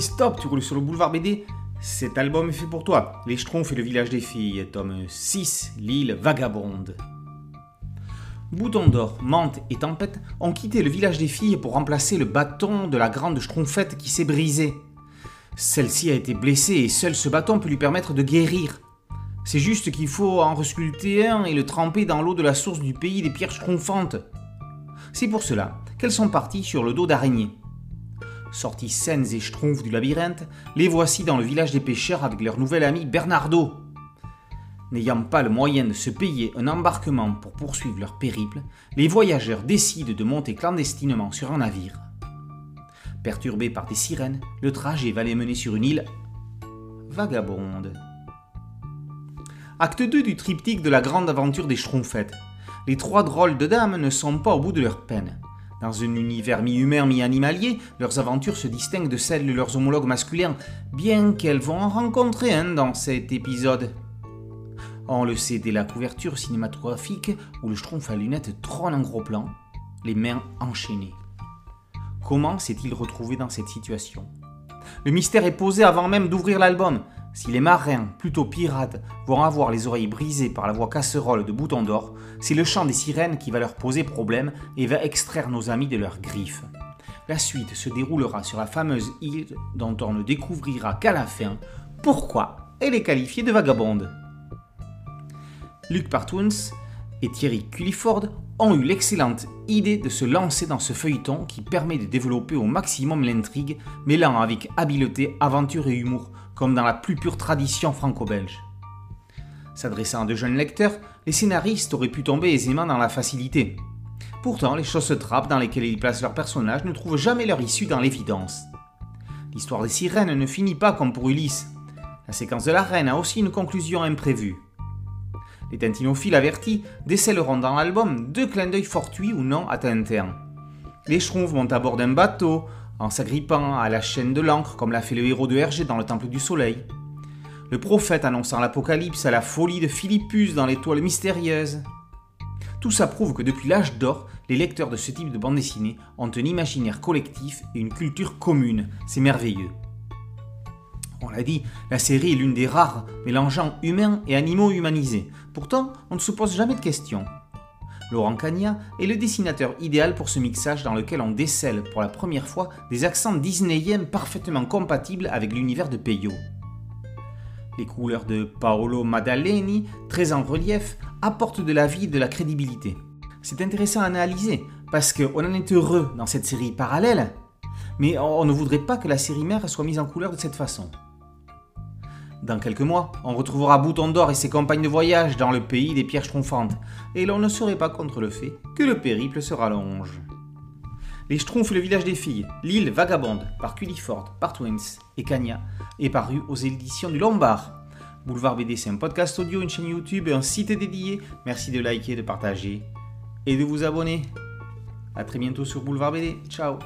Stop, tu roules sur le boulevard BD Cet album est fait pour toi. Les Schtroumpfs et le village des filles, tome 6, l'île vagabonde. Bouton d'or, Mante et Tempête ont quitté le village des filles pour remplacer le bâton de la grande Schtroumpfette qui s'est brisé. Celle-ci a été blessée et seul ce bâton peut lui permettre de guérir. C'est juste qu'il faut en resculpter un et le tremper dans l'eau de la source du pays des pierres schtroumpfantes. C'est pour cela qu'elles sont parties sur le dos d'araignée. Sorties saines et schtroumpfs du labyrinthe, les voici dans le village des pêcheurs avec leur nouvel ami Bernardo. N'ayant pas le moyen de se payer un embarquement pour poursuivre leur périple, les voyageurs décident de monter clandestinement sur un navire. Perturbés par des sirènes, le trajet va les mener sur une île vagabonde. Acte 2 du triptyque de la grande aventure des Schtroumpfettes. Les trois drôles de dames ne sont pas au bout de leur peine. Dans un univers mi-humain, mi-animalier, leurs aventures se distinguent de celles de leurs homologues masculins, bien qu'elles vont en rencontrer un dans cet épisode. On le sait dès la couverture cinématographique où le Schtroumpf à lunettes trône en gros plan, les mains enchaînées. Comment s'est-il retrouvé dans cette situation? Le mystère est posé avant même d'ouvrir l'album. Si les marins, plutôt pirates, vont avoir les oreilles brisées par la voix casserole de Bouton d'Or, c'est le chant des sirènes qui va leur poser problème et va extraire nos amis de leurs griffes. La suite se déroulera sur la fameuse île dont on ne découvrira qu'à la fin pourquoi elle est qualifiée de vagabonde. Luc Partouns et Thierry Culliford ont eu l'excellente idée de se lancer dans ce feuilleton qui permet de développer au maximum l'intrigue, mêlant avec habileté aventure et humour, comme dans la plus pure tradition franco-belge. S'adressant à de jeunes lecteurs, les scénaristes auraient pu tomber aisément dans la facilité. Pourtant, les choses trappes dans lesquelles ils placent leurs personnages ne trouvent jamais leur issue dans l'évidence. L'histoire des sirènes ne finit pas comme pour Ulysse. La séquence de la reine a aussi une conclusion imprévue. Les tintinophiles avertis décèleront dans l'album deux clins d'œil fortuits ou non à Tintin. Les schtroumpfs montent à bord d'un bateau, en s'agrippant à la chaîne de l'encre comme l'a fait le héros de Hergé dans le Temple du Soleil. Le prophète annonçant l'Apocalypse à la folie de Philippus dans l'étoile mystérieuse. Tout ça prouve que depuis l'âge d'or, les lecteurs de ce type de bande dessinée ont un imaginaire collectif et une culture commune. C'est merveilleux. On l'a dit, la série est l'une des rares mélangeant humains et animaux humanisés. Pourtant, on ne se pose jamais de questions. Laurent Cagna est le dessinateur idéal pour ce mixage dans lequel on décèle pour la première fois des accents disneyiens parfaitement compatibles avec l'univers de Peyo. Les couleurs de Paolo Maddaleni, très en relief, apportent de la vie et de la crédibilité. C'est intéressant à analyser, parce qu'on en est heureux dans cette série parallèle, mais on ne voudrait pas que la série mère soit mise en couleur de cette façon. Dans quelques mois, on retrouvera Bouton d'Or et ses compagnes de voyage dans le pays des pierres schtroumpfantes, et l'on ne serait pas contre le fait que le périple se rallonge. Les Schtroumpfs et le village des filles, l'île vagabonde, par Culliford, par et Cagna, est paru aux éditions du Lombard. Boulevard BD, c'est un podcast audio, une chaîne YouTube et un site dédié. Merci de liker, de partager et de vous abonner. A très bientôt sur Boulevard BD. Ciao